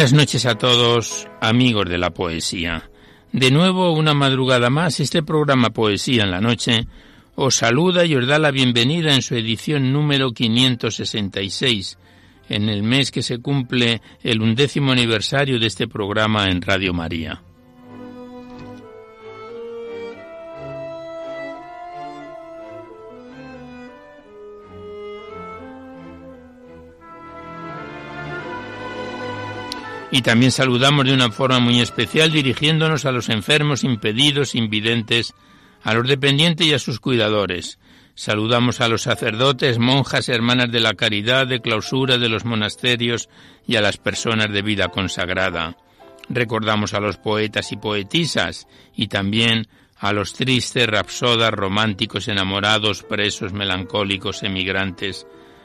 Buenas noches a todos, amigos de la poesía. De nuevo, una madrugada más, este programa Poesía en la Noche os saluda y os da la bienvenida en su edición número 566, en el mes que se cumple el undécimo aniversario de este programa en Radio María. Y también saludamos de una forma muy especial dirigiéndonos a los enfermos, impedidos, invidentes, a los dependientes y a sus cuidadores. Saludamos a los sacerdotes, monjas, hermanas de la caridad, de clausura de los monasterios y a las personas de vida consagrada. Recordamos a los poetas y poetisas y también a los tristes, rapsodas, románticos, enamorados, presos, melancólicos, emigrantes,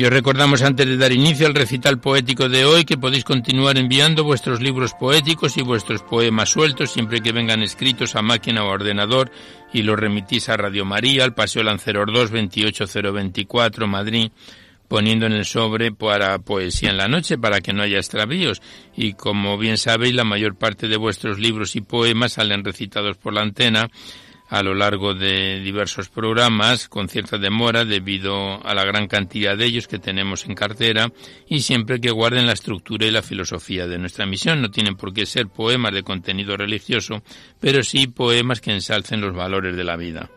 Y os recordamos antes de dar inicio al recital poético de hoy que podéis continuar enviando vuestros libros poéticos y vuestros poemas sueltos siempre que vengan escritos a máquina o ordenador y los remitís a Radio María, al Paseo Lanceros 2, 28024, Madrid, poniendo en el sobre para Poesía en la Noche para que no haya extravíos. Y como bien sabéis, la mayor parte de vuestros libros y poemas salen recitados por la antena a lo largo de diversos programas con cierta demora debido a la gran cantidad de ellos que tenemos en cartera y siempre que guarden la estructura y la filosofía de nuestra misión. No tienen por qué ser poemas de contenido religioso, pero sí poemas que ensalcen los valores de la vida.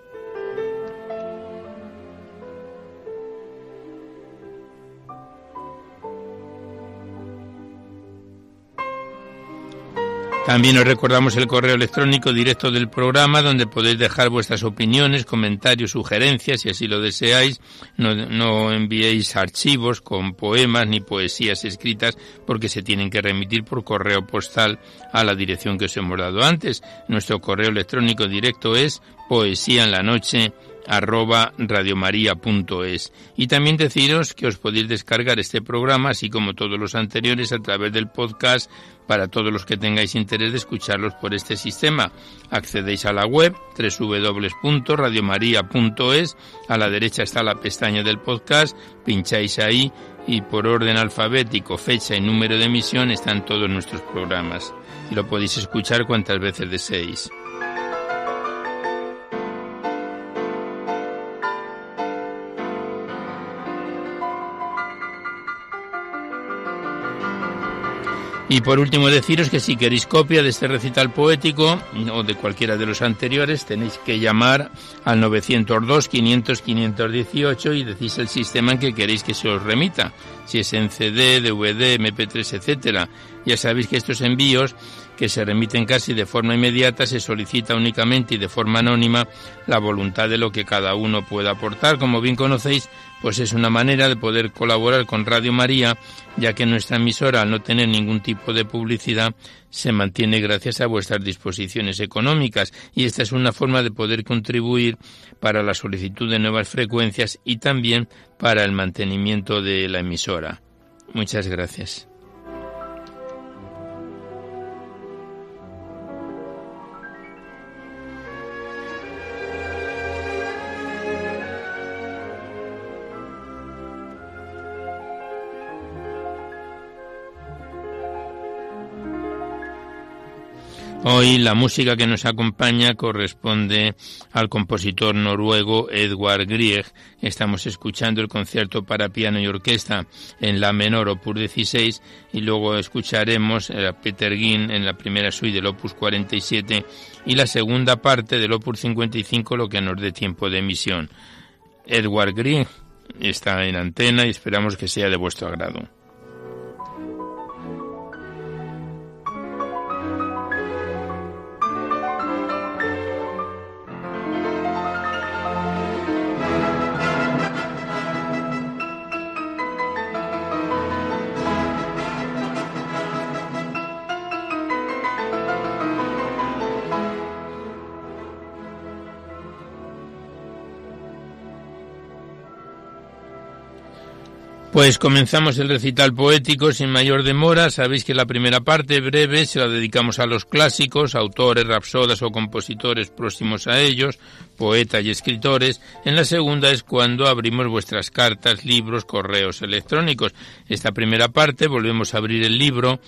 También os recordamos el correo electrónico directo del programa donde podéis dejar vuestras opiniones, comentarios, sugerencias, si así lo deseáis. No, no, enviéis archivos con poemas ni poesías escritas porque se tienen que remitir por correo postal a la dirección que os hemos dado antes. Nuestro correo electrónico directo es poesía en la noche radiomaria.es y también deciros que os podéis descargar este programa así como todos los anteriores a través del podcast para todos los que tengáis interés de escucharlos por este sistema. Accedéis a la web www.radiomaria.es, a la derecha está la pestaña del podcast, pincháis ahí y por orden alfabético, fecha y número de emisión están todos nuestros programas y lo podéis escuchar cuantas veces deseéis. Y por último deciros que si queréis copia de este recital poético o de cualquiera de los anteriores tenéis que llamar al 902 500 518 y decís el sistema en que queréis que se os remita, si es en CD, DVD, MP3, etcétera. Ya sabéis que estos envíos que se remiten casi de forma inmediata, se solicita únicamente y de forma anónima la voluntad de lo que cada uno pueda aportar. Como bien conocéis, pues es una manera de poder colaborar con Radio María, ya que nuestra emisora, al no tener ningún tipo de publicidad, se mantiene gracias a vuestras disposiciones económicas y esta es una forma de poder contribuir para la solicitud de nuevas frecuencias y también para el mantenimiento de la emisora. Muchas gracias. Hoy la música que nos acompaña corresponde al compositor noruego Edward Grieg. Estamos escuchando el concierto para piano y orquesta en la menor opus 16 y luego escucharemos a Peter Ginn en la primera suite del opus 47 y la segunda parte del opus 55 lo que nos dé tiempo de emisión. Edward Grieg está en antena y esperamos que sea de vuestro agrado. Pues comenzamos el recital poético sin mayor demora. Sabéis que la primera parte breve se la dedicamos a los clásicos, autores, rapsodas o compositores próximos a ellos, poetas y escritores. En la segunda es cuando abrimos vuestras cartas, libros, correos electrónicos. Esta primera parte volvemos a abrir el libro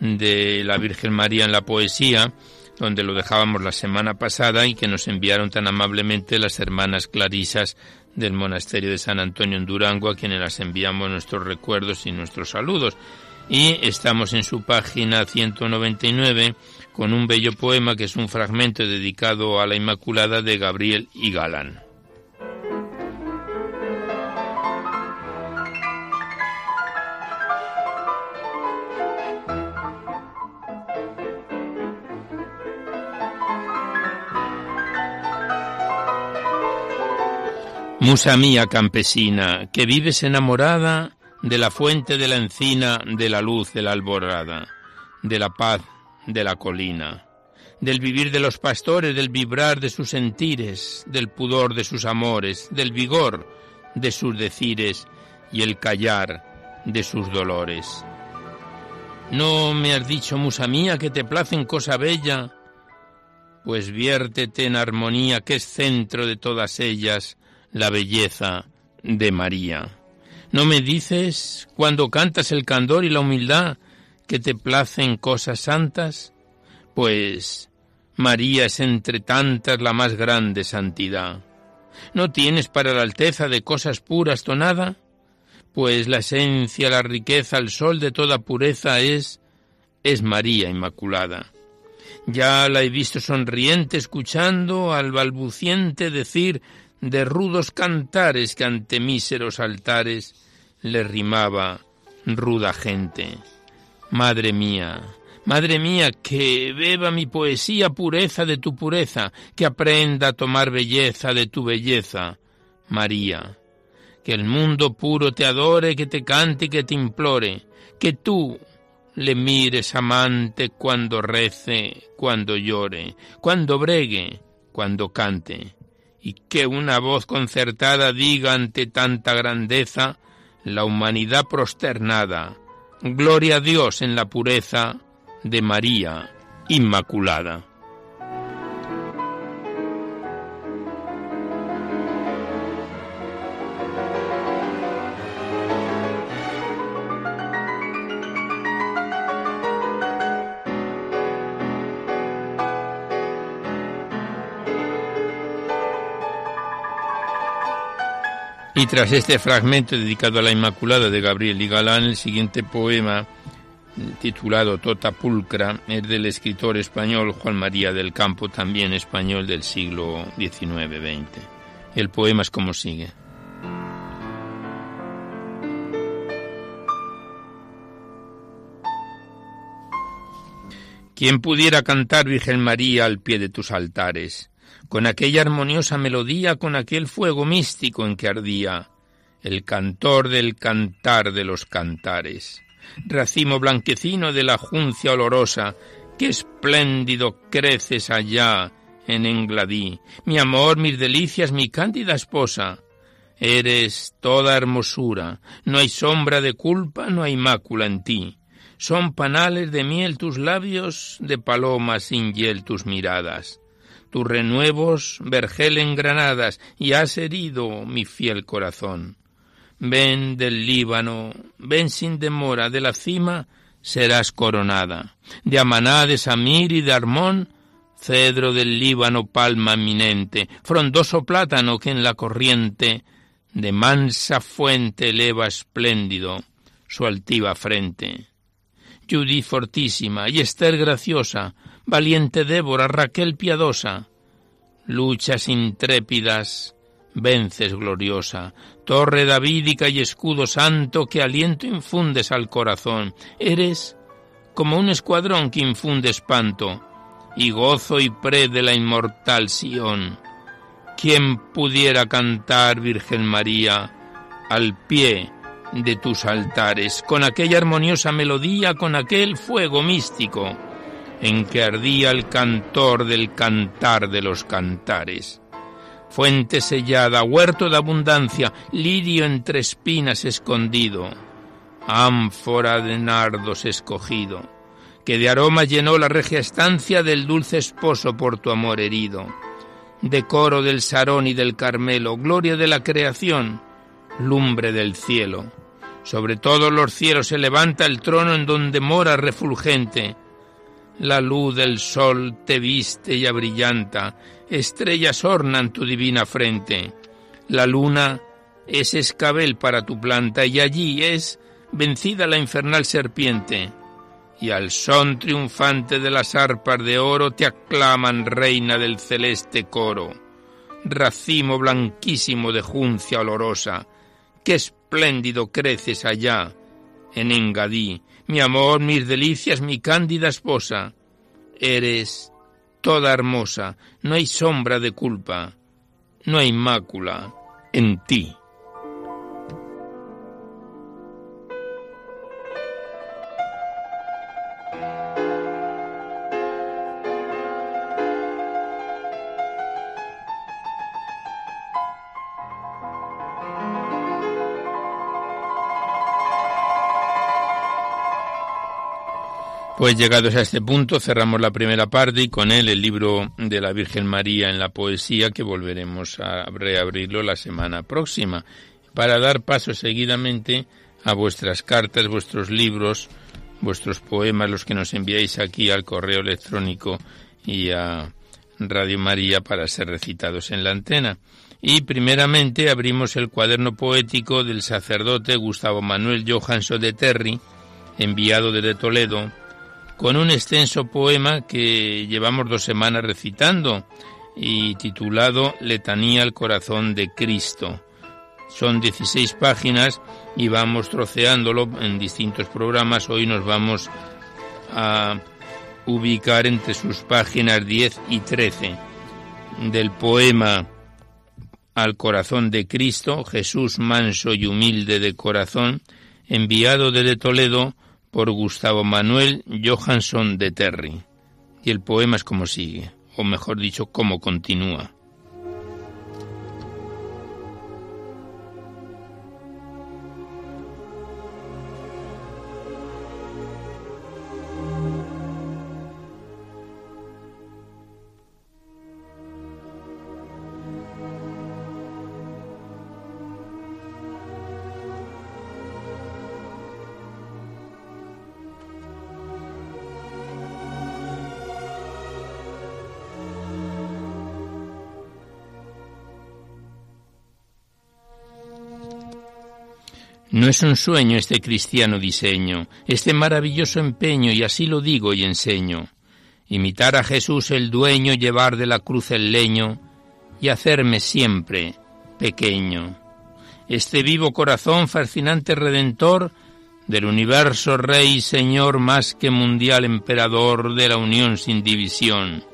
de la Virgen María en la poesía donde lo dejábamos la semana pasada y que nos enviaron tan amablemente las hermanas Clarisas del monasterio de San Antonio en Durango, a quienes las enviamos nuestros recuerdos y nuestros saludos. Y estamos en su página 199 con un bello poema que es un fragmento dedicado a la Inmaculada de Gabriel y Galán. Musa mía campesina, que vives enamorada de la fuente de la encina, de la luz de la alborada, de la paz de la colina, del vivir de los pastores, del vibrar de sus sentires, del pudor de sus amores, del vigor de sus decires y el callar de sus dolores. ¿No me has dicho, musa mía, que te placen cosa bella? Pues viértete en armonía, que es centro de todas ellas, la belleza de María. ¿No me dices, cuando cantas el candor y la humildad, que te placen cosas santas? Pues María es entre tantas la más grande santidad. ¿No tienes para la alteza de cosas puras tonada? Pues la esencia, la riqueza, el sol de toda pureza es, es María Inmaculada. Ya la he visto sonriente escuchando al balbuciente decir de rudos cantares que ante míseros altares le rimaba ruda gente. Madre mía, madre mía, que beba mi poesía pureza de tu pureza, que aprenda a tomar belleza de tu belleza. María, que el mundo puro te adore, que te cante y que te implore, que tú le mires amante cuando rece, cuando llore, cuando bregue, cuando cante y que una voz concertada diga ante tanta grandeza la humanidad prosternada, Gloria a Dios en la pureza de María Inmaculada. Y tras este fragmento dedicado a la Inmaculada de Gabriel y Galán, el siguiente poema titulado Tota Pulcra es del escritor español Juan María del Campo, también español del siglo XIX-XX. El poema es como sigue. ¿Quién pudiera cantar Virgen María al pie de tus altares? Con aquella armoniosa melodía, con aquel fuego místico en que ardía el cantor del cantar de los cantares. Racimo blanquecino de la juncia olorosa, qué espléndido creces allá en Engladí, mi amor, mis delicias, mi cándida esposa. Eres toda hermosura, no hay sombra de culpa, no hay mácula en ti. Son panales de miel tus labios, de paloma sin hiel tus miradas tus renuevos vergel en granadas y has herido mi fiel corazón. Ven del Líbano, ven sin demora de la cima serás coronada. De Amaná, de Samir y de Armón, cedro del Líbano, palma eminente, frondoso plátano que en la corriente de mansa fuente eleva espléndido su altiva frente. Judith fortísima y Esther graciosa, valiente Débora, Raquel piadosa, luchas intrépidas, vences gloriosa, torre davídica y escudo santo que aliento infundes al corazón. Eres como un escuadrón que infunde espanto y gozo y pre de la inmortal Sión. ¿Quién pudiera cantar, Virgen María, al pie de tus altares, con aquella armoniosa melodía, con aquel fuego místico en que ardía el cantor del cantar de los cantares? fuente sellada, huerto de abundancia, lirio entre espinas escondido, ánfora de nardos escogido, que de aroma llenó la regia estancia del dulce esposo por tu amor herido, decoro del Sarón y del Carmelo, gloria de la creación, lumbre del cielo. Sobre todos los cielos se levanta el trono en donde mora refulgente, la luz del sol te viste y abrillanta, estrellas ornan tu divina frente. La luna es escabel para tu planta y allí es vencida la infernal serpiente. Y al son triunfante de las arpas de oro te aclaman reina del celeste coro. Racimo blanquísimo de juncia olorosa, qué espléndido creces allá, en Engadí, mi amor, mis delicias, mi cándida esposa. Eres toda hermosa, no hay sombra de culpa, no hay mácula en ti. Pues llegados a este punto cerramos la primera parte y con él el libro de la Virgen María en la poesía que volveremos a reabrirlo la semana próxima para dar paso seguidamente a vuestras cartas, vuestros libros, vuestros poemas, los que nos enviáis aquí al correo electrónico y a Radio María para ser recitados en la antena. Y primeramente abrimos el cuaderno poético del sacerdote Gustavo Manuel Johansson de Terry, enviado desde Toledo con un extenso poema que llevamos dos semanas recitando y titulado Letanía al corazón de Cristo. Son 16 páginas y vamos troceándolo en distintos programas. Hoy nos vamos a ubicar entre sus páginas 10 y 13 del poema Al corazón de Cristo, Jesús manso y humilde de corazón, enviado desde Toledo por Gustavo Manuel Johansson de Terry. Y el poema es como sigue, o mejor dicho, como continúa. Es un sueño este cristiano diseño, este maravilloso empeño, y así lo digo y enseño. Imitar a Jesús el dueño, llevar de la cruz el leño, y hacerme siempre pequeño. Este vivo corazón fascinante redentor, del universo Rey Señor más que mundial emperador de la unión sin división,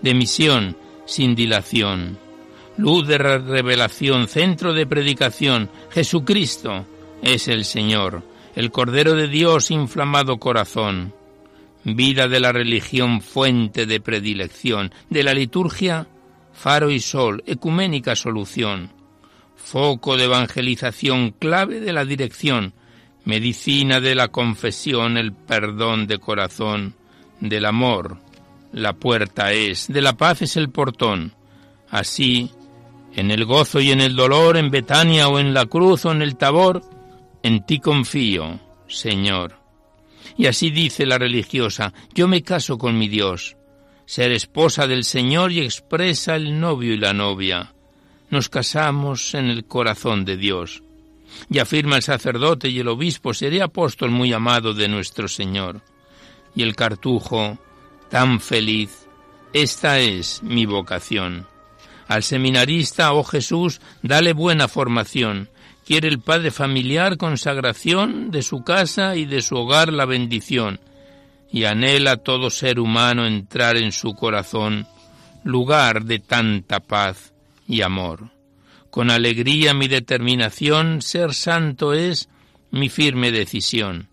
de misión sin dilación, luz de revelación, centro de predicación, Jesucristo, es el Señor, el Cordero de Dios inflamado corazón, vida de la religión fuente de predilección, de la liturgia faro y sol, ecuménica solución, foco de evangelización, clave de la dirección, medicina de la confesión, el perdón de corazón, del amor, la puerta es, de la paz es el portón. Así, en el gozo y en el dolor, en Betania o en la cruz o en el Tabor, en ti confío, Señor. Y así dice la religiosa, yo me caso con mi Dios. Ser esposa del Señor y expresa el novio y la novia. Nos casamos en el corazón de Dios. Y afirma el sacerdote y el obispo, seré apóstol muy amado de nuestro Señor. Y el cartujo, tan feliz, esta es mi vocación. Al seminarista, oh Jesús, dale buena formación. Quiere el padre familiar consagración de su casa y de su hogar la bendición. Y anhela todo ser humano entrar en su corazón, lugar de tanta paz y amor. Con alegría mi determinación, ser santo es mi firme decisión.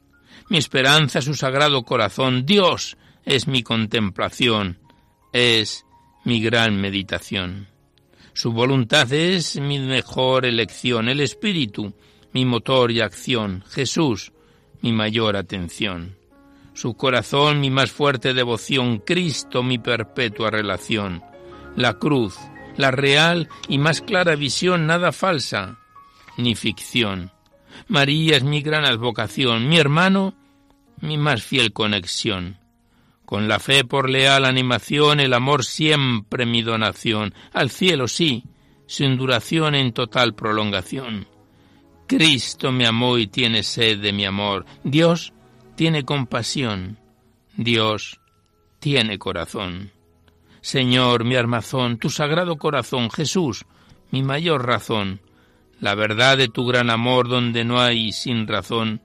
Mi esperanza su sagrado corazón, Dios es mi contemplación, es mi gran meditación. Su voluntad es mi mejor elección, el Espíritu, mi motor y acción, Jesús, mi mayor atención. Su corazón, mi más fuerte devoción, Cristo, mi perpetua relación. La cruz, la real y más clara visión, nada falsa ni ficción. María es mi gran advocación, mi hermano, mi más fiel conexión. Con la fe por leal animación, el amor siempre mi donación. Al cielo sí, sin duración en total prolongación. Cristo me amó y tiene sed de mi amor. Dios tiene compasión. Dios tiene corazón. Señor, mi armazón, tu sagrado corazón, Jesús, mi mayor razón, la verdad de tu gran amor donde no hay sin razón,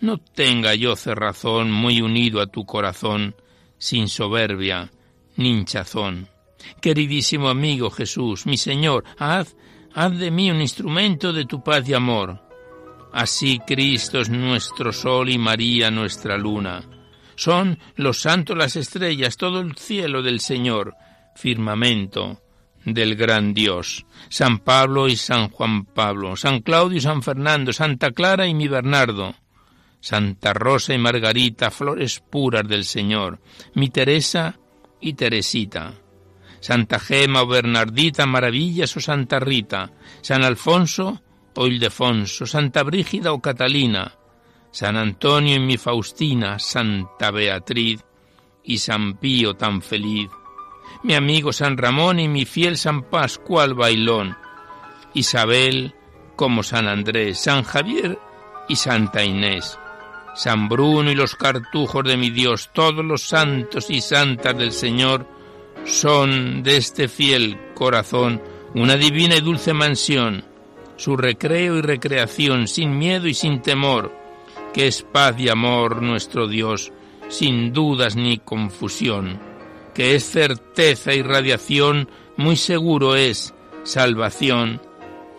no tenga yo cerrazón muy unido a tu corazón, sin soberbia ni hinchazón. Queridísimo amigo Jesús, mi Señor, haz, haz de mí un instrumento de tu paz y amor. Así Cristo es nuestro sol y María nuestra luna. Son los santos las estrellas, todo el cielo del Señor, firmamento del gran Dios. San Pablo y San Juan Pablo, San Claudio y San Fernando, Santa Clara y mi Bernardo. Santa Rosa y Margarita, flores puras del Señor, mi Teresa y Teresita. Santa Gema o Bernardita, maravillas o Santa Rita, San Alfonso o Ildefonso, Santa Brígida o Catalina, San Antonio y mi Faustina, Santa Beatriz y San Pío tan feliz, mi amigo San Ramón y mi fiel San Pascual Bailón, Isabel como San Andrés, San Javier y Santa Inés. San Bruno y los cartujos de mi Dios, todos los santos y santas del Señor, son de este fiel corazón una divina y dulce mansión, su recreo y recreación, sin miedo y sin temor, que es paz y amor nuestro Dios, sin dudas ni confusión, que es certeza y radiación, muy seguro es salvación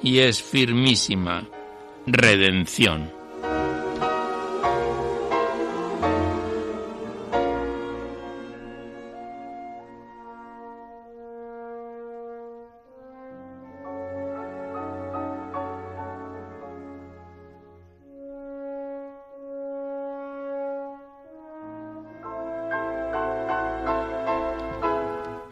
y es firmísima redención.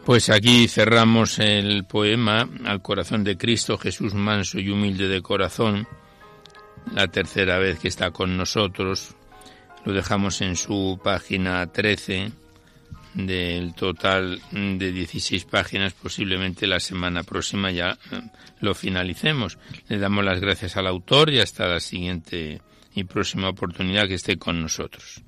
Pues aquí cerramos el poema Al corazón de Cristo, Jesús manso y humilde de corazón, la tercera vez que está con nosotros. Lo dejamos en su página 13 del total de 16 páginas, posiblemente la semana próxima ya eh, lo finalicemos. Le damos las gracias al autor y hasta la siguiente y próxima oportunidad que esté con nosotros.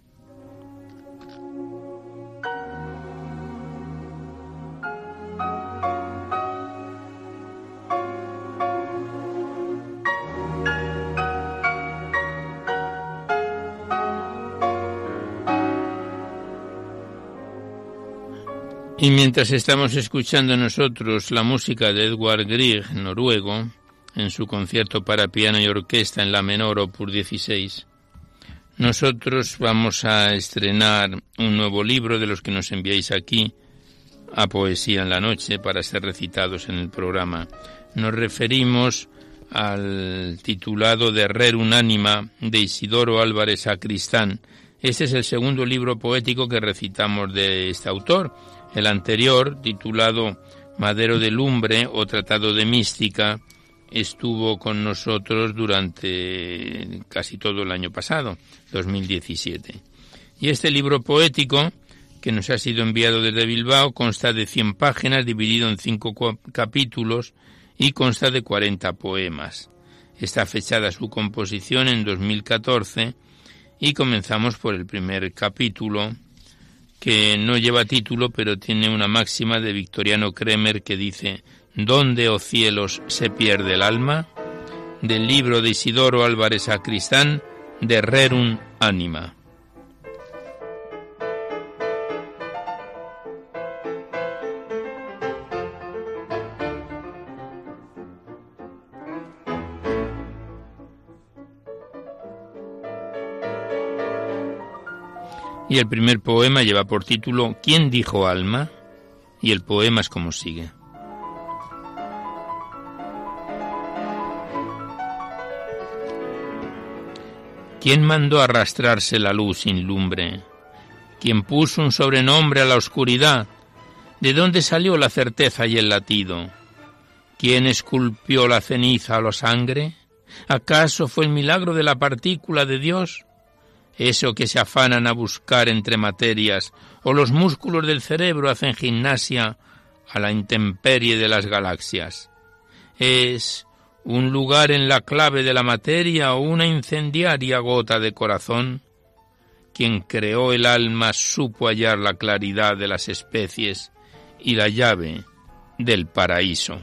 Y mientras estamos escuchando nosotros la música de Edward Grieg, noruego, en su concierto para piano y orquesta en la menor opus 16, nosotros vamos a estrenar un nuevo libro de los que nos enviáis aquí a Poesía en la Noche para ser recitados en el programa. Nos referimos al titulado de Rer Unánima de Isidoro Álvarez Sacristán. Este es el segundo libro poético que recitamos de este autor el anterior, titulado Madero de Lumbre o Tratado de Mística, estuvo con nosotros durante casi todo el año pasado, 2017. Y este libro poético, que nos ha sido enviado desde Bilbao, consta de 100 páginas, dividido en cinco capítulos, y consta de 40 poemas. Está fechada su composición en 2014 y comenzamos por el primer capítulo, que no lleva título, pero tiene una máxima de Victoriano Kremer que dice ¿Dónde, oh cielos, se pierde el alma? del libro de Isidoro Álvarez Sacristán, de Rerum Anima. Y el primer poema lleva por título ¿Quién dijo alma? Y el poema es como sigue. ¿Quién mandó arrastrarse la luz sin lumbre? ¿Quién puso un sobrenombre a la oscuridad? ¿De dónde salió la certeza y el latido? ¿Quién esculpió la ceniza o la sangre? ¿Acaso fue el milagro de la partícula de Dios? Eso que se afanan a buscar entre materias, o los músculos del cerebro hacen gimnasia a la intemperie de las galaxias. Es un lugar en la clave de la materia o una incendiaria gota de corazón. Quien creó el alma supo hallar la claridad de las especies y la llave del paraíso.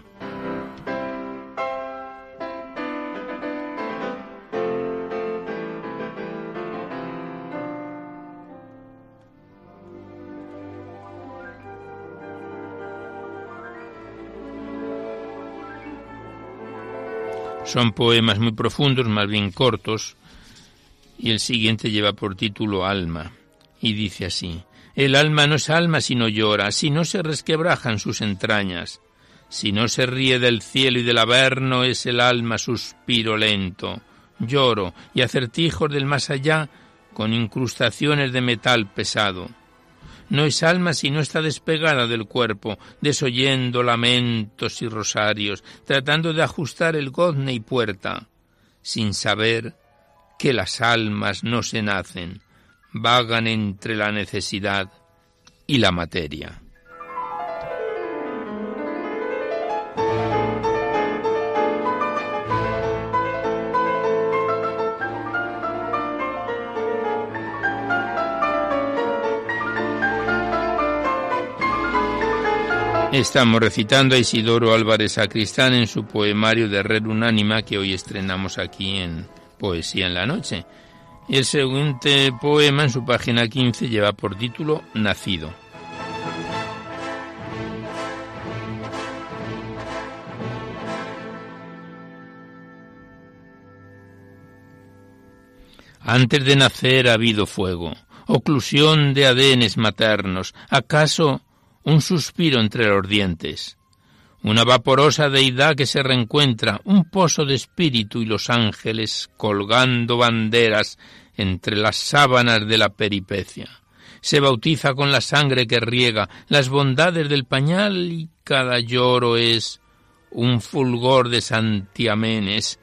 Son poemas muy profundos, más bien cortos, y el siguiente lleva por título Alma, y dice así, El alma no es alma si no llora, si no se resquebrajan sus entrañas, si no se ríe del cielo y del averno es el alma suspiro lento, lloro y acertijos del más allá con incrustaciones de metal pesado no es alma si no está despegada del cuerpo, desoyendo lamentos y rosarios, tratando de ajustar el gozne y puerta, sin saber que las almas no se nacen, vagan entre la necesidad y la materia. Estamos recitando a Isidoro Álvarez Sacristán en su poemario de Red Unánima que hoy estrenamos aquí en Poesía en la Noche. Y el siguiente poema en su página 15 lleva por título Nacido. Antes de nacer ha habido fuego, oclusión de adenes maternos. ¿Acaso un suspiro entre los dientes, una vaporosa deidad que se reencuentra, un pozo de espíritu y los ángeles colgando banderas entre las sábanas de la peripecia. Se bautiza con la sangre que riega las bondades del pañal y cada lloro es un fulgor de santiamenes,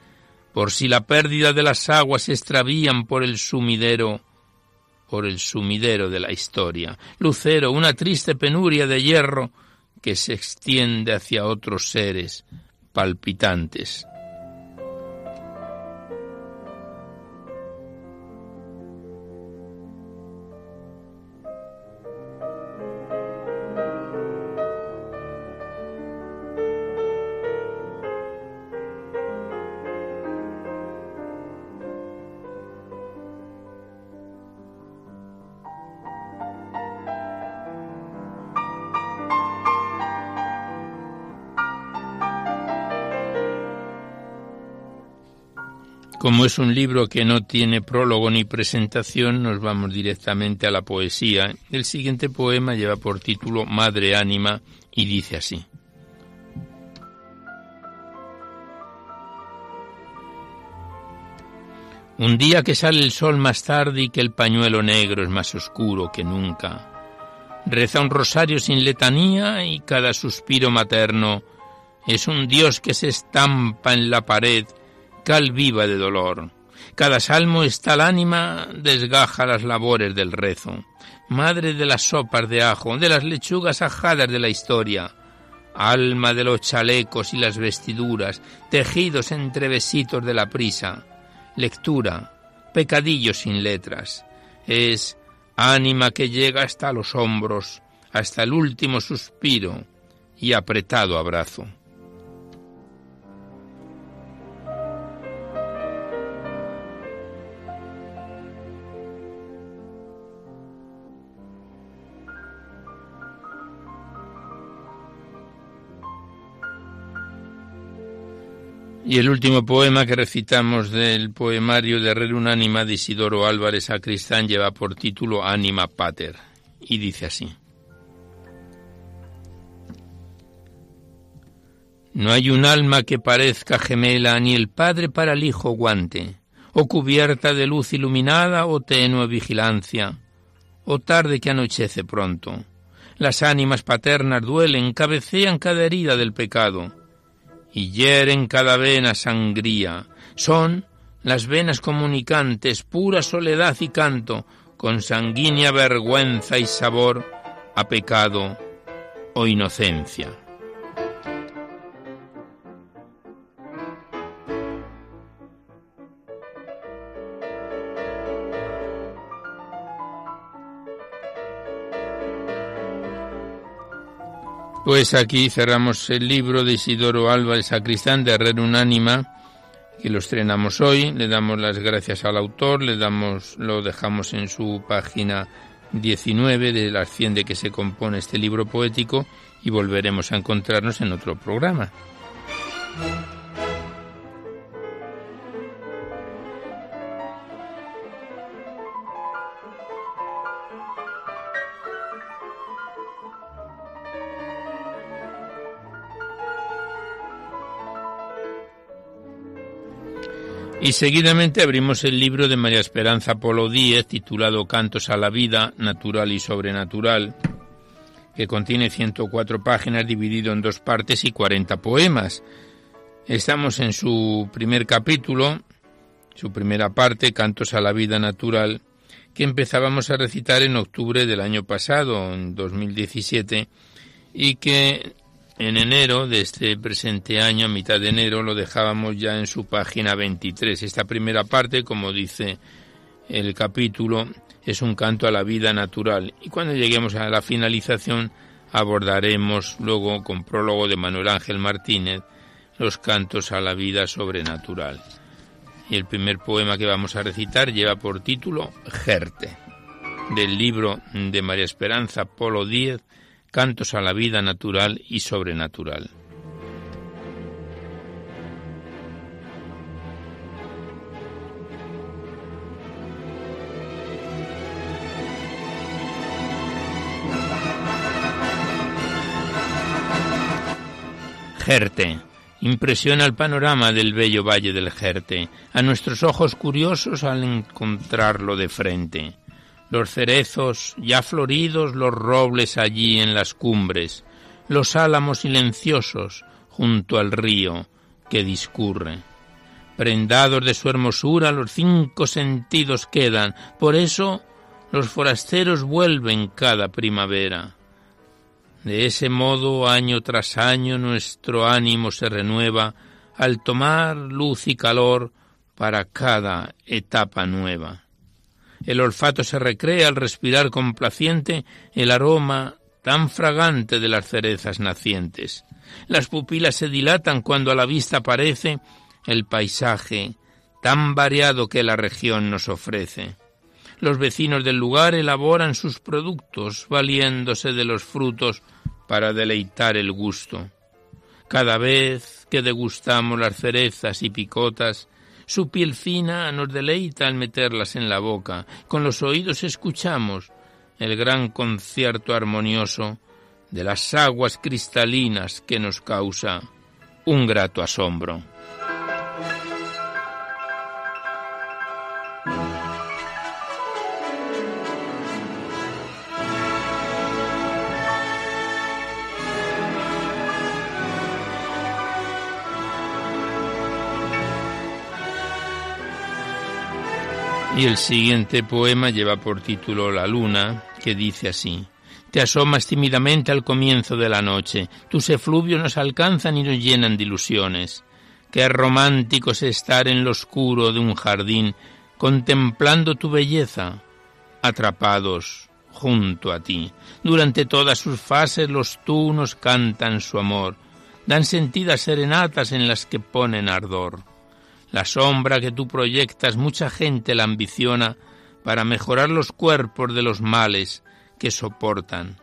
por si la pérdida de las aguas se extravían por el sumidero, por el sumidero de la historia. Lucero, una triste penuria de hierro que se extiende hacia otros seres palpitantes. Como es un libro que no tiene prólogo ni presentación, nos vamos directamente a la poesía. El siguiente poema lleva por título Madre Ánima y dice así. Un día que sale el sol más tarde y que el pañuelo negro es más oscuro que nunca. Reza un rosario sin letanía y cada suspiro materno es un Dios que se estampa en la pared cal viva de dolor. Cada salmo está el ánima, desgaja las labores del rezo. Madre de las sopas de ajo, de las lechugas ajadas de la historia. Alma de los chalecos y las vestiduras, tejidos entre besitos de la prisa. Lectura, pecadillo sin letras. Es ánima que llega hasta los hombros, hasta el último suspiro y apretado abrazo. Y el último poema que recitamos del poemario de Herrera Unánima de Isidoro Álvarez Sacristán lleva por título Anima Pater y dice así. No hay un alma que parezca gemela, ni el padre para el hijo guante, o cubierta de luz iluminada o tenue vigilancia, o tarde que anochece pronto. Las ánimas paternas duelen, cabecean cada herida del pecado y hieren cada vena sangría. Son las venas comunicantes, pura soledad y canto, con sanguínea vergüenza y sabor a pecado o inocencia. Pues aquí cerramos el libro de Isidoro Álvarez Sacristán de Herrera Unánima, que lo estrenamos hoy. Le damos las gracias al autor, le damos, lo dejamos en su página 19 de las 100 de que se compone este libro poético y volveremos a encontrarnos en otro programa. Y seguidamente abrimos el libro de María Esperanza Polo Díez, titulado Cantos a la Vida, Natural y Sobrenatural, que contiene 104 páginas dividido en dos partes y 40 poemas. Estamos en su primer capítulo, su primera parte, Cantos a la Vida Natural, que empezábamos a recitar en octubre del año pasado, en 2017, y que en enero de este presente año, a mitad de enero, lo dejábamos ya en su página 23. Esta primera parte, como dice el capítulo, es un canto a la vida natural. Y cuando lleguemos a la finalización, abordaremos luego, con prólogo de Manuel Ángel Martínez, los cantos a la vida sobrenatural. Y el primer poema que vamos a recitar lleva por título Gerte, del libro de María Esperanza Polo Díez, Cantos a la vida natural y sobrenatural. Jerte. Impresiona el panorama del bello valle del Jerte, a nuestros ojos curiosos al encontrarlo de frente los cerezos ya floridos, los robles allí en las cumbres, los álamos silenciosos junto al río que discurre. Prendados de su hermosura, los cinco sentidos quedan, por eso los forasteros vuelven cada primavera. De ese modo, año tras año, nuestro ánimo se renueva al tomar luz y calor para cada etapa nueva. El olfato se recrea al respirar complaciente el aroma tan fragante de las cerezas nacientes. Las pupilas se dilatan cuando a la vista aparece el paisaje tan variado que la región nos ofrece. Los vecinos del lugar elaboran sus productos valiéndose de los frutos para deleitar el gusto. Cada vez que degustamos las cerezas y picotas, su piel fina nos deleita al meterlas en la boca. Con los oídos escuchamos el gran concierto armonioso de las aguas cristalinas que nos causa un grato asombro. Y el siguiente poema lleva por título La luna, que dice así. Te asomas tímidamente al comienzo de la noche, tus efluvios nos alcanzan y nos llenan de ilusiones. Qué romántico es estar en lo oscuro de un jardín, contemplando tu belleza, atrapados junto a ti. Durante todas sus fases los tunos cantan su amor, dan sentidas serenatas en las que ponen ardor. La sombra que tú proyectas mucha gente la ambiciona para mejorar los cuerpos de los males que soportan.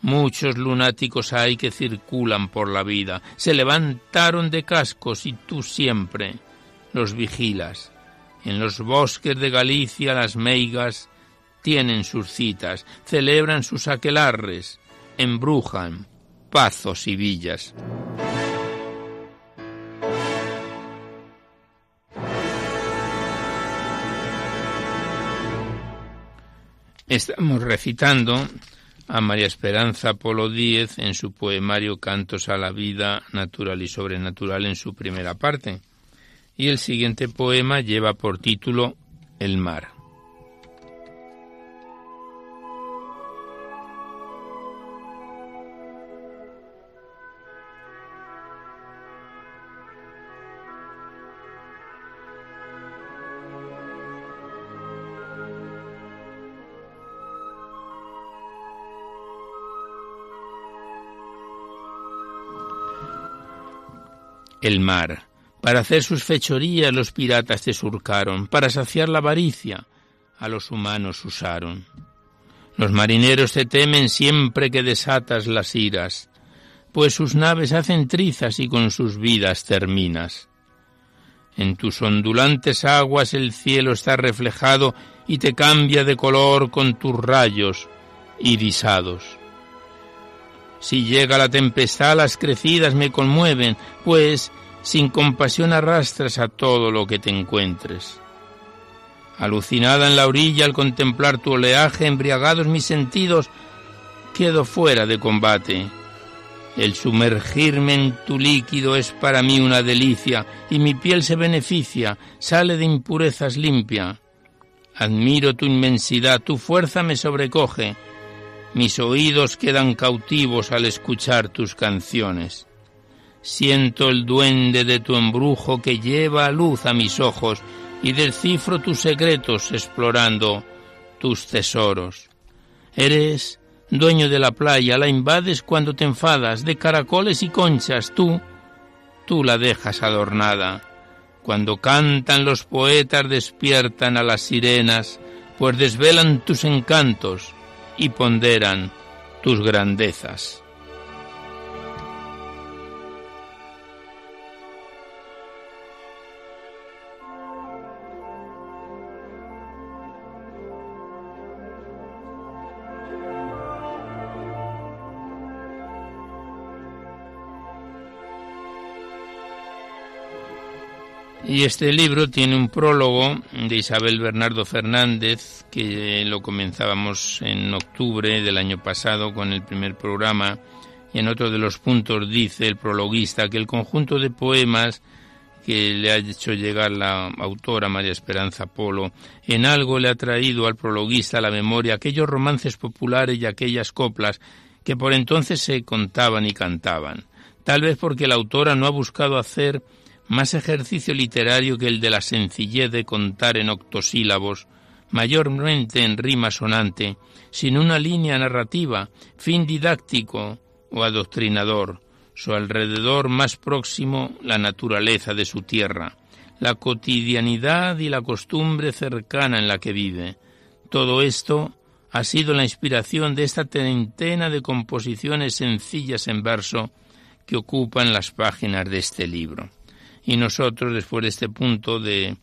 Muchos lunáticos hay que circulan por la vida, se levantaron de cascos y tú siempre los vigilas. En los bosques de Galicia las meigas tienen sus citas, celebran sus aquelarres, embrujan pazos y villas. Estamos recitando a María Esperanza Polo Díez en su poemario Cantos a la vida natural y sobrenatural en su primera parte. Y el siguiente poema lleva por título El mar. El mar. Para hacer sus fechorías los piratas te surcaron, para saciar la avaricia a los humanos usaron. Los marineros te temen siempre que desatas las iras, pues sus naves hacen trizas y con sus vidas terminas. En tus ondulantes aguas el cielo está reflejado y te cambia de color con tus rayos irisados. Si llega la tempestad, las crecidas me conmueven, pues sin compasión arrastras a todo lo que te encuentres. Alucinada en la orilla al contemplar tu oleaje, embriagados mis sentidos, quedo fuera de combate. El sumergirme en tu líquido es para mí una delicia, y mi piel se beneficia, sale de impurezas limpia. Admiro tu inmensidad, tu fuerza me sobrecoge, mis oídos quedan cautivos al escuchar tus canciones. Siento el duende de tu embrujo que lleva luz a mis ojos y descifro tus secretos explorando tus tesoros. Eres dueño de la playa, la invades cuando te enfadas, de caracoles y conchas, tú, tú la dejas adornada. Cuando cantan los poetas despiertan a las sirenas, pues desvelan tus encantos y ponderan tus grandezas. Y este libro tiene un prólogo de Isabel Bernardo Fernández, que lo comenzábamos en octubre del año pasado con el primer programa, y en otro de los puntos dice el prologuista que el conjunto de poemas que le ha hecho llegar la autora María Esperanza Polo, en algo le ha traído al prologuista a la memoria aquellos romances populares y aquellas coplas que por entonces se contaban y cantaban. Tal vez porque la autora no ha buscado hacer más ejercicio literario que el de la sencillez de contar en octosílabos, mayormente en rima sonante, sin una línea narrativa, fin didáctico o adoctrinador, su alrededor más próximo la naturaleza de su tierra, la cotidianidad y la costumbre cercana en la que vive. Todo esto ha sido la inspiración de esta treintena de composiciones sencillas en verso que ocupan las páginas de este libro y nosotros después de este punto de,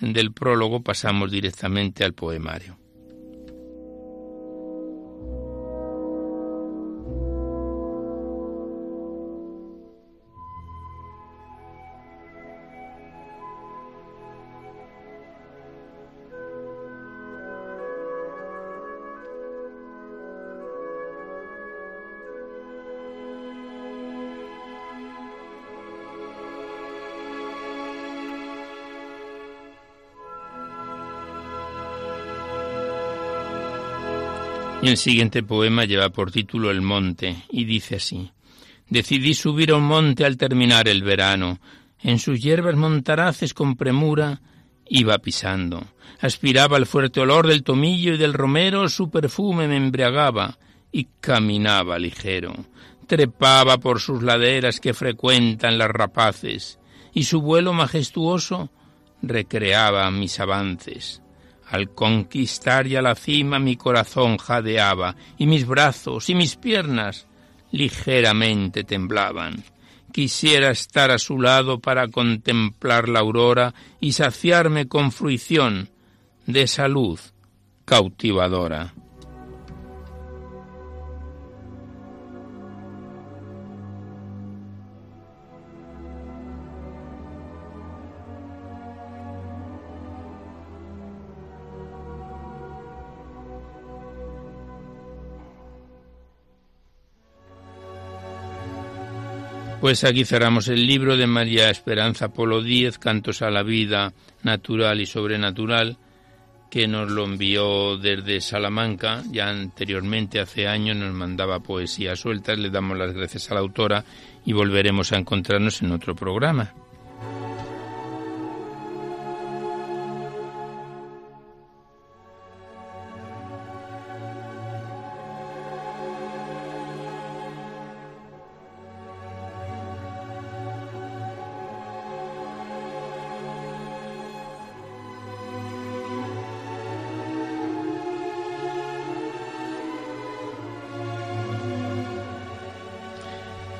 del prólogo pasamos directamente al poemario. El siguiente poema lleva por título El monte y dice así. Decidí subir a un monte al terminar el verano. En sus hierbas montaraces con premura iba pisando. Aspiraba el fuerte olor del tomillo y del romero, su perfume me embriagaba y caminaba ligero. Trepaba por sus laderas que frecuentan las rapaces y su vuelo majestuoso recreaba mis avances. Al conquistar ya la cima mi corazón jadeaba y mis brazos y mis piernas ligeramente temblaban. Quisiera estar a su lado para contemplar la aurora y saciarme con fruición de salud cautivadora. Pues aquí cerramos el libro de María Esperanza Polo Díez, Cantos a la Vida Natural y Sobrenatural, que nos lo envió desde Salamanca, ya anteriormente, hace años, nos mandaba poesía sueltas, le damos las gracias a la autora y volveremos a encontrarnos en otro programa.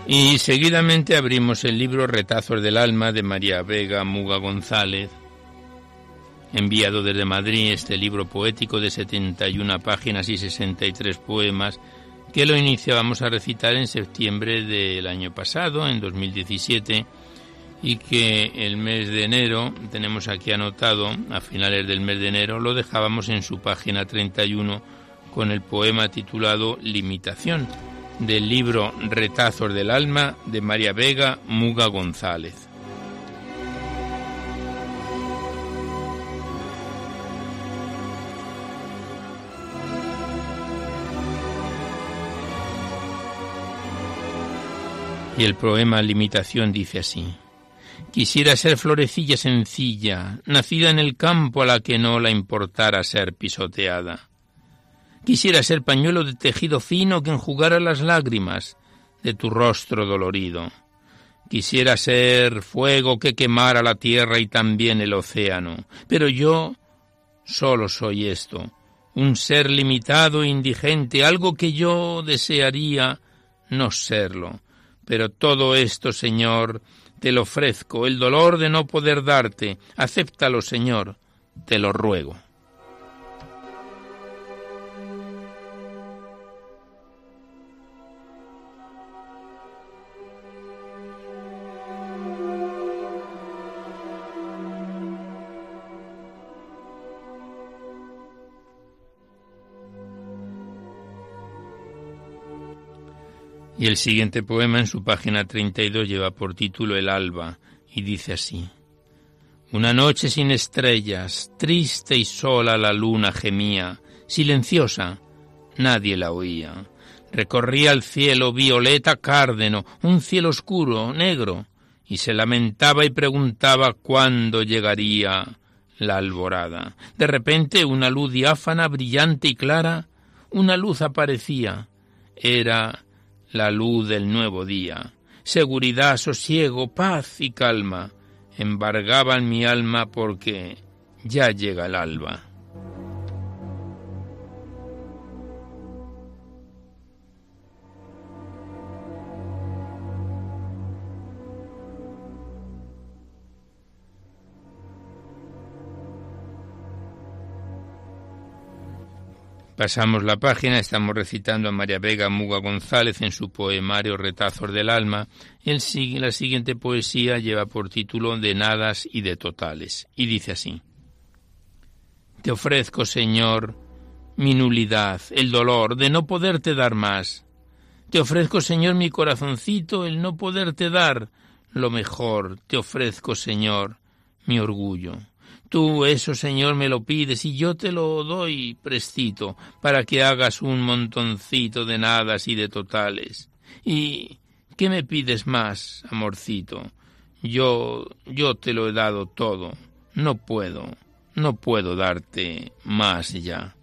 Y seguidamente abrimos el libro Retazos del Alma de María Vega Muga González, enviado desde Madrid este libro poético de 71 páginas y 63 poemas que lo iniciábamos a recitar en septiembre del año pasado, en 2017, y que el mes de enero, tenemos aquí anotado, a finales del mes de enero, lo dejábamos en su página 31 con el poema titulado Limitación del libro Retazos del Alma de María Vega Muga González. Y el poema Limitación dice así. Quisiera ser florecilla sencilla, nacida en el campo a la que no la importara ser pisoteada Quisiera ser pañuelo de tejido fino que enjugara las lágrimas de tu rostro dolorido. Quisiera ser fuego que quemara la tierra y también el océano. Pero yo solo soy esto, un ser limitado e indigente, algo que yo desearía no serlo. Pero todo esto, Señor, te lo ofrezco, el dolor de no poder darte. Acéptalo, Señor, te lo ruego. Y el siguiente poema en su página 32 lleva por título El alba y dice así. Una noche sin estrellas, triste y sola la luna gemía, silenciosa, nadie la oía. Recorría el cielo violeta cárdeno, un cielo oscuro, negro, y se lamentaba y preguntaba cuándo llegaría la alborada. De repente una luz diáfana, brillante y clara, una luz aparecía. Era la luz del nuevo día. Seguridad, sosiego, paz y calma embargaban mi alma porque ya llega el alba. Pasamos la página, estamos recitando a María Vega Muga González en su poemario Retazos del Alma. El, la siguiente poesía lleva por título De nadas y de totales, y dice así. Te ofrezco, Señor, mi nulidad, el dolor de no poderte dar más. Te ofrezco, Señor, mi corazoncito, el no poderte dar lo mejor. Te ofrezco, Señor, mi orgullo. Tú eso, Señor, me lo pides y yo te lo doy prestito para que hagas un montoncito de nadas y de totales. ¿Y qué me pides más, amorcito? Yo, yo te lo he dado todo. No puedo, no puedo darte más ya.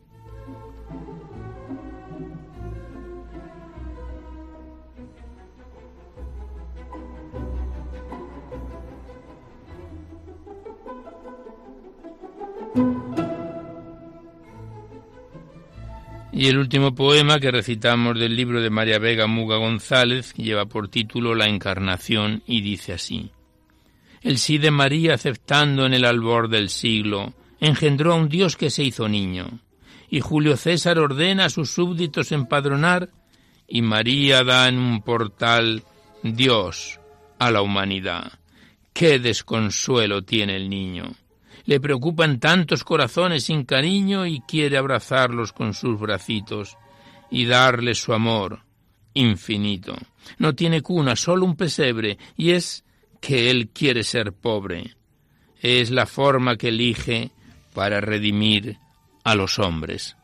Y el último poema que recitamos del libro de María Vega Muga González lleva por título La Encarnación y dice así. El sí de María aceptando en el albor del siglo, engendró a un Dios que se hizo niño. Y Julio César ordena a sus súbditos empadronar, y María da en un portal Dios a la humanidad. ¡Qué desconsuelo tiene el niño! Le preocupan tantos corazones sin cariño y quiere abrazarlos con sus bracitos y darles su amor infinito. No tiene cuna, solo un pesebre, y es que él quiere ser pobre. Es la forma que elige para redimir a los hombres.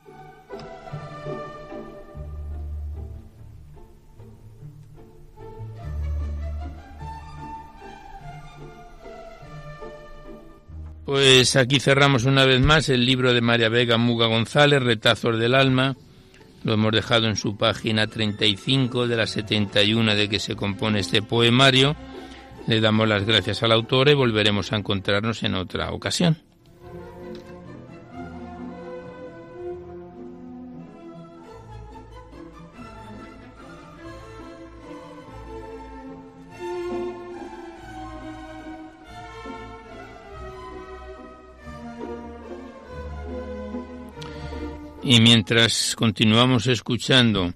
Pues aquí cerramos una vez más el libro de María Vega Muga González, Retazos del Alma. Lo hemos dejado en su página 35 de la 71 de que se compone este poemario. Le damos las gracias al autor y volveremos a encontrarnos en otra ocasión. Y mientras continuamos escuchando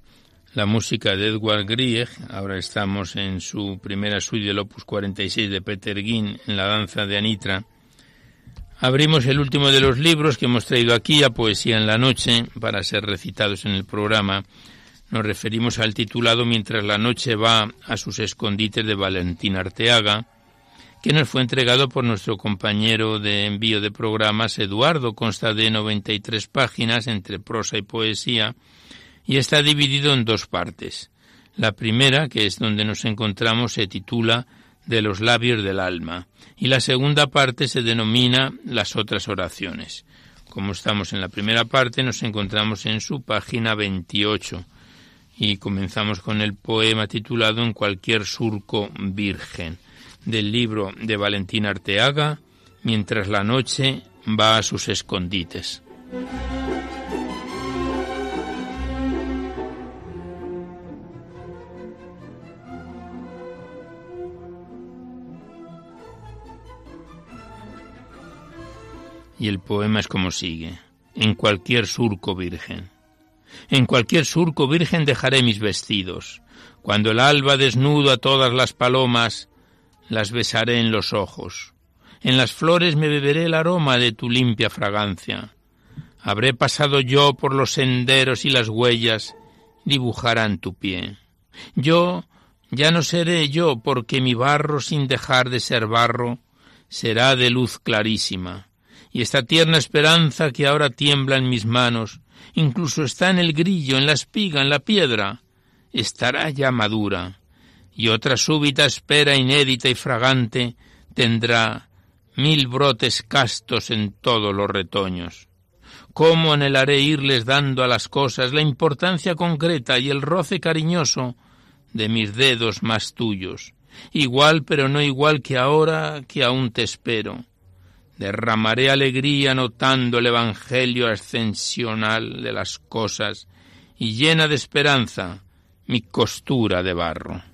la música de Edward Grieg, ahora estamos en su primera suite del Opus 46 de Peter Ginn en la danza de Anitra, abrimos el último de los libros que hemos traído aquí, a Poesía en la Noche, para ser recitados en el programa. Nos referimos al titulado Mientras la noche va a sus escondites de Valentín Arteaga, que nos fue entregado por nuestro compañero de envío de programas Eduardo. Consta de 93 páginas entre prosa y poesía y está dividido en dos partes. La primera, que es donde nos encontramos, se titula De los labios del alma y la segunda parte se denomina Las otras oraciones. Como estamos en la primera parte, nos encontramos en su página 28 y comenzamos con el poema titulado En cualquier surco virgen del libro de Valentín Arteaga, Mientras la noche va a sus escondites. Y el poema es como sigue. En cualquier surco virgen. En cualquier surco virgen dejaré mis vestidos. Cuando el alba desnudo a todas las palomas las besaré en los ojos. En las flores me beberé el aroma de tu limpia fragancia. Habré pasado yo por los senderos y las huellas dibujarán tu pie. Yo ya no seré yo porque mi barro sin dejar de ser barro será de luz clarísima. Y esta tierna esperanza que ahora tiembla en mis manos, incluso está en el grillo, en la espiga, en la piedra, estará ya madura y otra súbita espera inédita y fragante tendrá mil brotes castos en todos los retoños. ¿Cómo anhelaré irles dando a las cosas la importancia concreta y el roce cariñoso de mis dedos más tuyos, igual pero no igual que ahora que aún te espero. Derramaré alegría notando el Evangelio ascensional de las cosas y llena de esperanza mi costura de barro.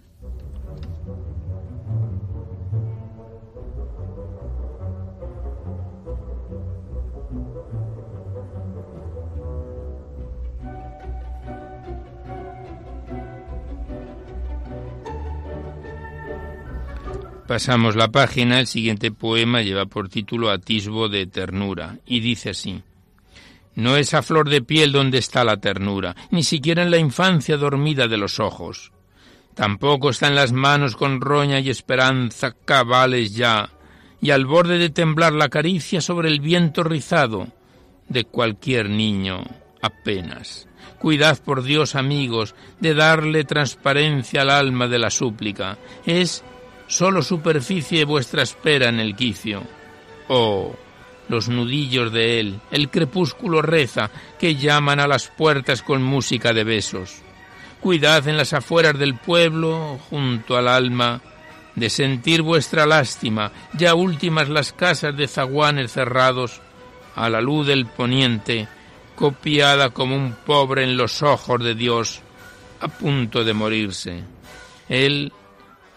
Pasamos la página, el siguiente poema lleva por título Atisbo de ternura y dice así. No es a flor de piel donde está la ternura, ni siquiera en la infancia dormida de los ojos. Tampoco está en las manos con roña y esperanza cabales ya, y al borde de temblar la caricia sobre el viento rizado de cualquier niño apenas. Cuidad por Dios, amigos, de darle transparencia al alma de la súplica. Es sólo superficie vuestra espera en el quicio. Oh, los nudillos de él, el crepúsculo reza, que llaman a las puertas con música de besos. Cuidad en las afueras del pueblo, junto al alma, de sentir vuestra lástima, ya últimas las casas de zaguanes cerrados, a la luz del poniente, copiada como un pobre en los ojos de Dios, a punto de morirse. Él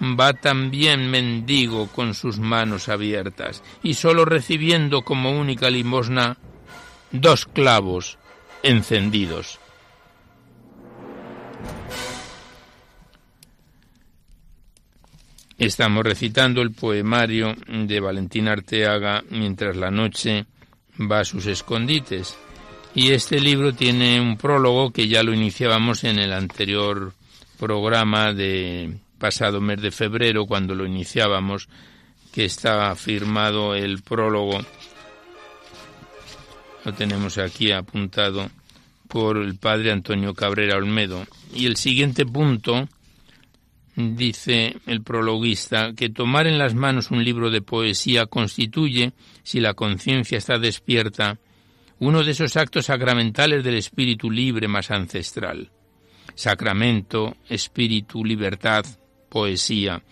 va también mendigo con sus manos abiertas y sólo recibiendo como única limosna dos clavos encendidos. Estamos recitando el poemario de Valentín Arteaga mientras la noche va a sus escondites. Y este libro tiene un prólogo que ya lo iniciábamos en el anterior programa de pasado mes de febrero, cuando lo iniciábamos, que está firmado el prólogo. Lo tenemos aquí apuntado por el padre Antonio Cabrera Olmedo. Y el siguiente punto dice el prologuista, que tomar en las manos un libro de poesía constituye, si la conciencia está despierta, uno de esos actos sacramentales del espíritu libre más ancestral. Sacramento, espíritu, libertad, poesía,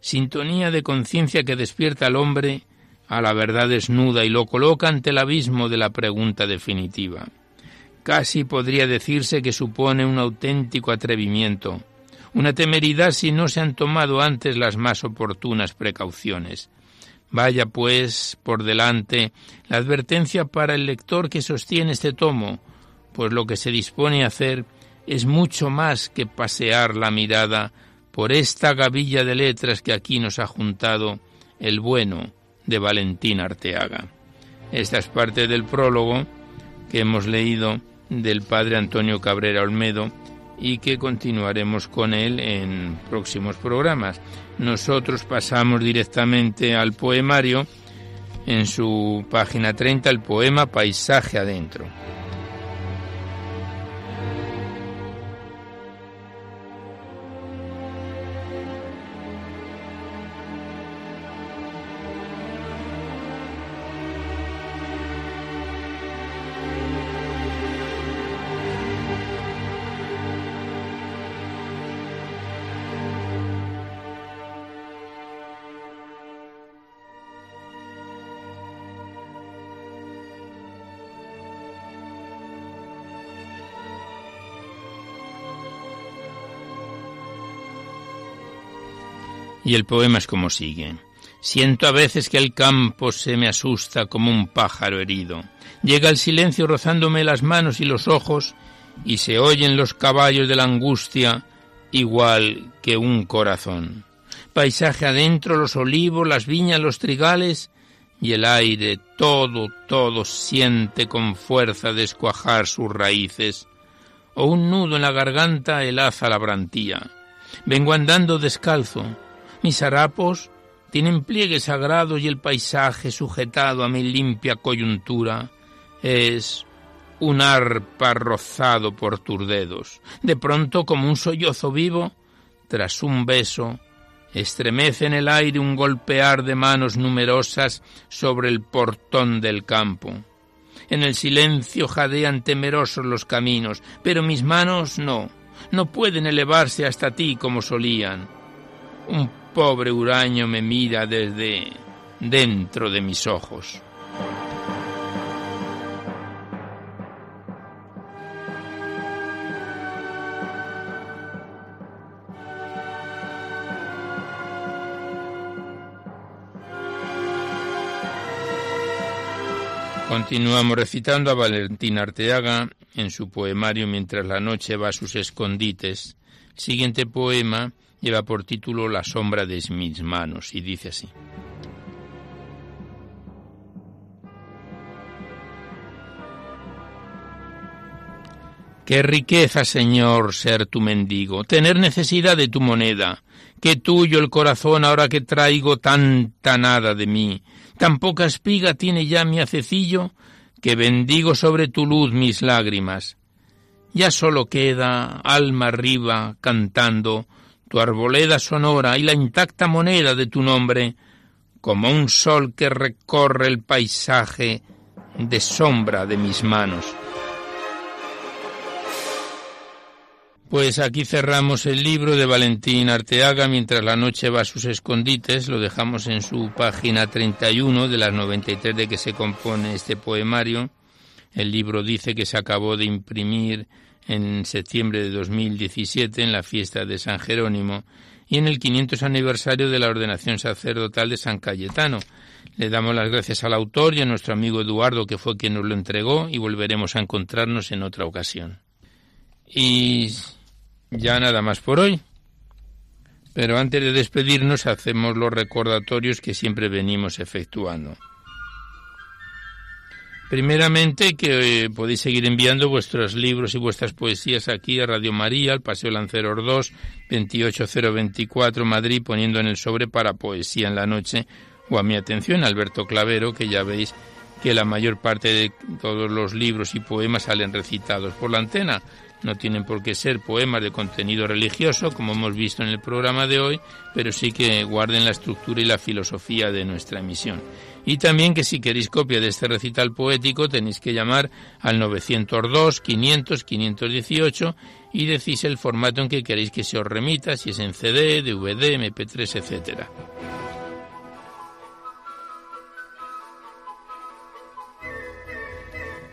sintonía de conciencia que despierta al hombre a la verdad desnuda y lo coloca ante el abismo de la pregunta definitiva. Casi podría decirse que supone un auténtico atrevimiento, una temeridad si no se han tomado antes las más oportunas precauciones. Vaya, pues, por delante la advertencia para el lector que sostiene este tomo, pues lo que se dispone a hacer es mucho más que pasear la mirada por esta gavilla de letras que aquí nos ha juntado el bueno de Valentín Arteaga. Esta es parte del prólogo que hemos leído del padre Antonio Cabrera Olmedo y que continuaremos con él en próximos programas. Nosotros pasamos directamente al poemario en su página 30, el poema Paisaje adentro. El poema es como sigue. Siento a veces que el campo se me asusta como un pájaro herido. Llega el silencio rozándome las manos y los ojos y se oyen los caballos de la angustia igual que un corazón. Paisaje adentro, los olivos, las viñas, los trigales y el aire, todo, todo siente con fuerza descuajar sus raíces. O un nudo en la garganta helaza la brantía. Vengo andando descalzo, mis harapos tienen pliegues sagrados y el paisaje sujetado a mi limpia coyuntura es un arpa rozado por tus dedos. De pronto, como un sollozo vivo, tras un beso, estremece en el aire un golpear de manos numerosas sobre el portón del campo. En el silencio jadean temerosos los caminos, pero mis manos no, no pueden elevarse hasta ti como solían. Pobre huraño me mira desde dentro de mis ojos. Continuamos recitando a Valentín Arteaga en su poemario Mientras la noche va a sus escondites. siguiente poema lleva por título La sombra de mis manos y dice así. Qué riqueza, Señor, ser tu mendigo, tener necesidad de tu moneda, qué tuyo el corazón ahora que traigo tanta nada de mí, tan poca espiga tiene ya mi acecillo, que bendigo sobre tu luz mis lágrimas. Ya solo queda, alma arriba, cantando, tu arboleda sonora y la intacta moneda de tu nombre, como un sol que recorre el paisaje de sombra de mis manos. Pues aquí cerramos el libro de Valentín Arteaga mientras la noche va a sus escondites. Lo dejamos en su página 31 de las 93 de que se compone este poemario. El libro dice que se acabó de imprimir en septiembre de 2017 en la fiesta de San Jerónimo y en el 500 aniversario de la ordenación sacerdotal de San Cayetano. Le damos las gracias al autor y a nuestro amigo Eduardo que fue quien nos lo entregó y volveremos a encontrarnos en otra ocasión. Y ya nada más por hoy. Pero antes de despedirnos hacemos los recordatorios que siempre venimos efectuando. Primeramente que eh, podéis seguir enviando vuestros libros y vuestras poesías aquí a Radio María, al Paseo Lanceros 2, 28024 Madrid, poniendo en el sobre para Poesía en la Noche, o a mi atención Alberto Clavero, que ya veis que la mayor parte de todos los libros y poemas salen recitados por la antena. No tienen por qué ser poemas de contenido religioso, como hemos visto en el programa de hoy, pero sí que guarden la estructura y la filosofía de nuestra emisión. Y también que si queréis copia de este recital poético tenéis que llamar al 902 500 518 y decís el formato en que queréis que se os remita, si es en CD, DVD, MP3, etcétera.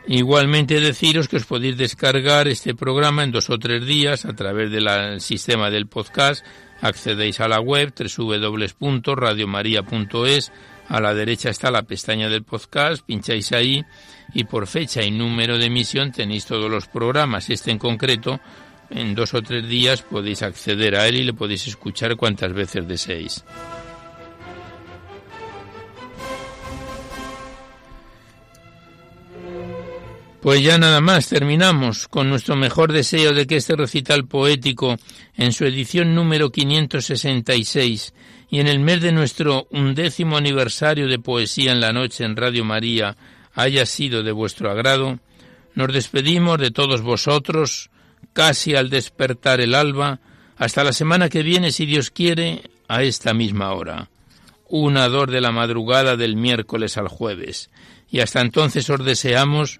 Igualmente deciros que os podéis descargar este programa en dos o tres días a través del sistema del podcast. Accedéis a la web www.radiomaria.es. A la derecha está la pestaña del podcast, pincháis ahí y por fecha y número de emisión tenéis todos los programas. Este en concreto, en dos o tres días podéis acceder a él y le podéis escuchar cuantas veces deseéis. Pues ya nada más, terminamos con nuestro mejor deseo de que este recital poético, en su edición número 566 y en el mes de nuestro undécimo aniversario de Poesía en la Noche en Radio María, haya sido de vuestro agrado, nos despedimos de todos vosotros, casi al despertar el alba, hasta la semana que viene, si Dios quiere, a esta misma hora. Una dor de la madrugada del miércoles al jueves. Y hasta entonces os deseamos